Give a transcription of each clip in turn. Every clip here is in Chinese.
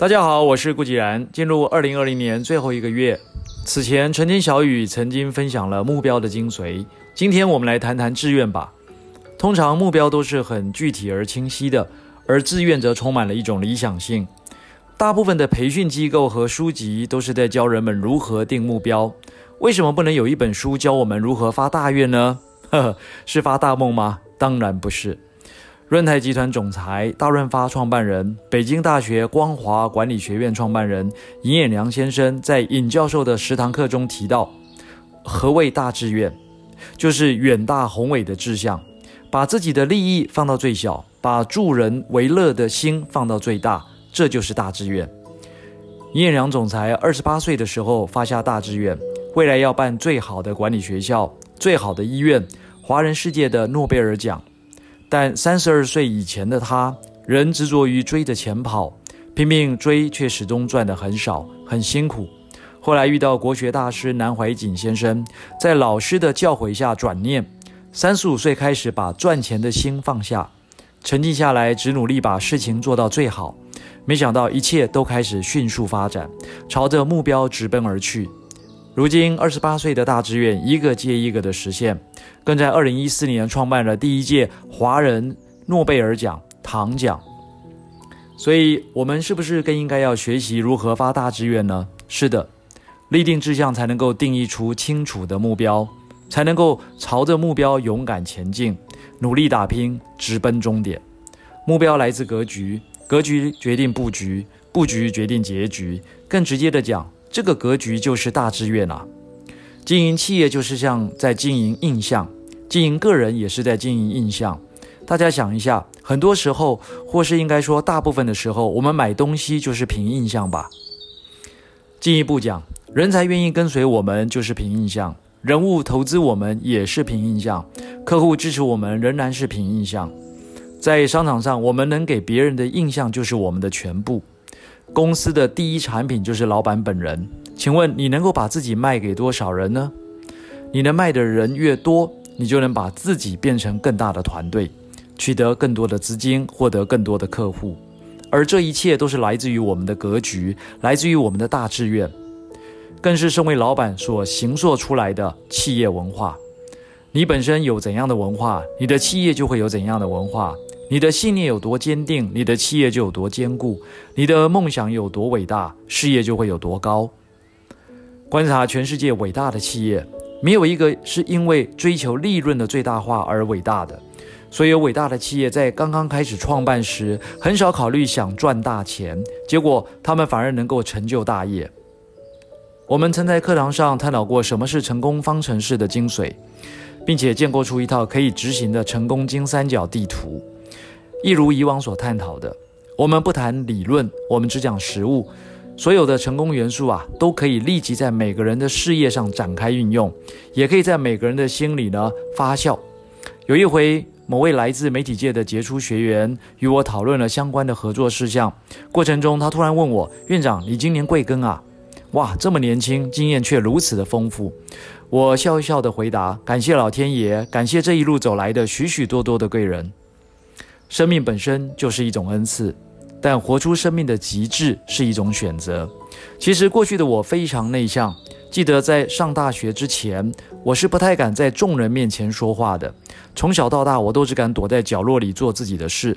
大家好，我是顾继然。进入二零二零年最后一个月，此前晨间小雨曾经分享了目标的精髓。今天我们来谈谈志愿吧。通常目标都是很具体而清晰的，而志愿则充满了一种理想性。大部分的培训机构和书籍都是在教人们如何定目标。为什么不能有一本书教我们如何发大愿呢？呵呵，是发大梦吗？当然不是。润泰集团总裁、大润发创办人、北京大学光华管理学院创办人尹衍梁先生在尹教授的十堂课中提到，何谓大志愿？就是远大宏伟的志向，把自己的利益放到最小，把助人为乐的心放到最大，这就是大志愿。尹衍梁总裁二十八岁的时候发下大志愿，未来要办最好的管理学校、最好的医院、华人世界的诺贝尔奖。但三十二岁以前的他，仍执着于追着钱跑，拼命追，却始终赚得很少，很辛苦。后来遇到国学大师南怀瑾先生，在老师的教诲下转念，三十五岁开始把赚钱的心放下，沉静下来，只努力把事情做到最好。没想到一切都开始迅速发展，朝着目标直奔而去。如今二十八岁的大志愿，一个接一个的实现。更在二零一四年创办了第一届华人诺贝尔奖唐奖，所以我们是不是更应该要学习如何发大志愿呢？是的，立定志向才能够定义出清楚的目标，才能够朝着目标勇敢前进，努力打拼，直奔终点。目标来自格局，格局决定布局，布局决定结局。更直接的讲，这个格局就是大志愿啊。经营企业就是像在经营印象，经营个人也是在经营印象。大家想一下，很多时候，或是应该说大部分的时候，我们买东西就是凭印象吧。进一步讲，人才愿意跟随我们就是凭印象，人物投资我们也是凭印象，客户支持我们仍然是凭印象。在商场上，我们能给别人的印象就是我们的全部。公司的第一产品就是老板本人。请问你能够把自己卖给多少人呢？你能卖的人越多，你就能把自己变成更大的团队，取得更多的资金，获得更多的客户。而这一切都是来自于我们的格局，来自于我们的大志愿，更是身为老板所形塑出来的企业文化。你本身有怎样的文化，你的企业就会有怎样的文化。你的信念有多坚定，你的企业就有多坚固；你的梦想有多伟大，事业就会有多高。观察全世界伟大的企业，没有一个是因为追求利润的最大化而伟大的。所有伟大的企业在刚刚开始创办时，很少考虑想赚大钱，结果他们反而能够成就大业。我们曾在课堂上探讨过什么是成功方程式的精髓，并且建构出一套可以执行的成功金三角地图。一如以往所探讨的，我们不谈理论，我们只讲实物。所有的成功元素啊，都可以立即在每个人的事业上展开运用，也可以在每个人的心里呢发酵。有一回，某位来自媒体界的杰出学员与我讨论了相关的合作事项，过程中他突然问我：“院长，你今年贵庚啊？”哇，这么年轻，经验却如此的丰富。我笑笑的回答：“感谢老天爷，感谢这一路走来的许许多多的贵人。生命本身就是一种恩赐。”但活出生命的极致是一种选择。其实过去的我非常内向，记得在上大学之前，我是不太敢在众人面前说话的。从小到大，我都只敢躲在角落里做自己的事。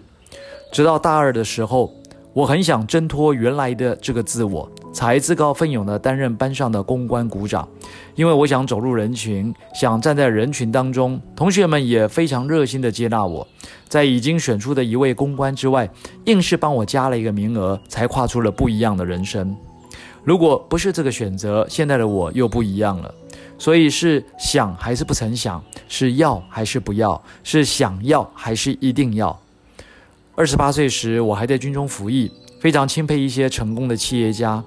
直到大二的时候，我很想挣脱原来的这个自我，才自告奋勇地担任班上的公关股长，因为我想走入人群，想站在人群当中。同学们也非常热心地接纳我。在已经选出的一位公关之外，硬是帮我加了一个名额，才跨出了不一样的人生。如果不是这个选择，现在的我又不一样了。所以是想还是不曾想，是要还是不要，是想要还是一定要。二十八岁时，我还在军中服役，非常钦佩一些成功的企业家，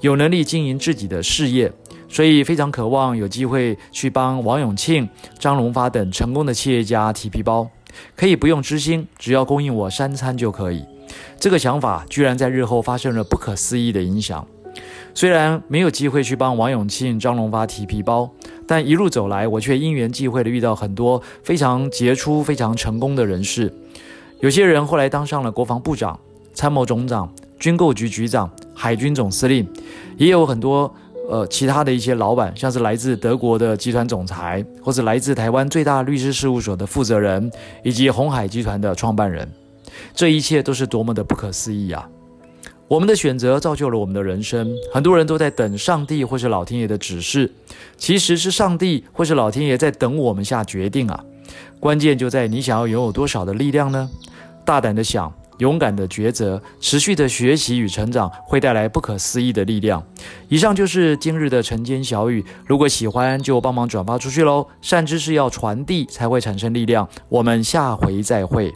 有能力经营自己的事业，所以非常渴望有机会去帮王永庆、张荣发等成功的企业家提皮包。可以不用知心，只要供应我三餐就可以。这个想法居然在日后发生了不可思议的影响。虽然没有机会去帮王永庆、张荣发提皮包，但一路走来，我却因缘际会地遇到很多非常杰出、非常成功的人士。有些人后来当上了国防部长、参谋总长、军购局局长、海军总司令，也有很多呃其他的一些老板，像是来自德国的集团总裁，或是来自台湾最大律师事务所的负责人，以及鸿海集团的创办人。这一切都是多么的不可思议啊！我们的选择造就了我们的人生。很多人都在等上帝或是老天爷的指示，其实是上帝或是老天爷在等我们下决定啊。关键就在你想要拥有多少的力量呢？大胆的想，勇敢的抉择，持续的学习与成长，会带来不可思议的力量。以上就是今日的晨间小语，如果喜欢就帮忙转发出去喽。善知识要传递才会产生力量。我们下回再会。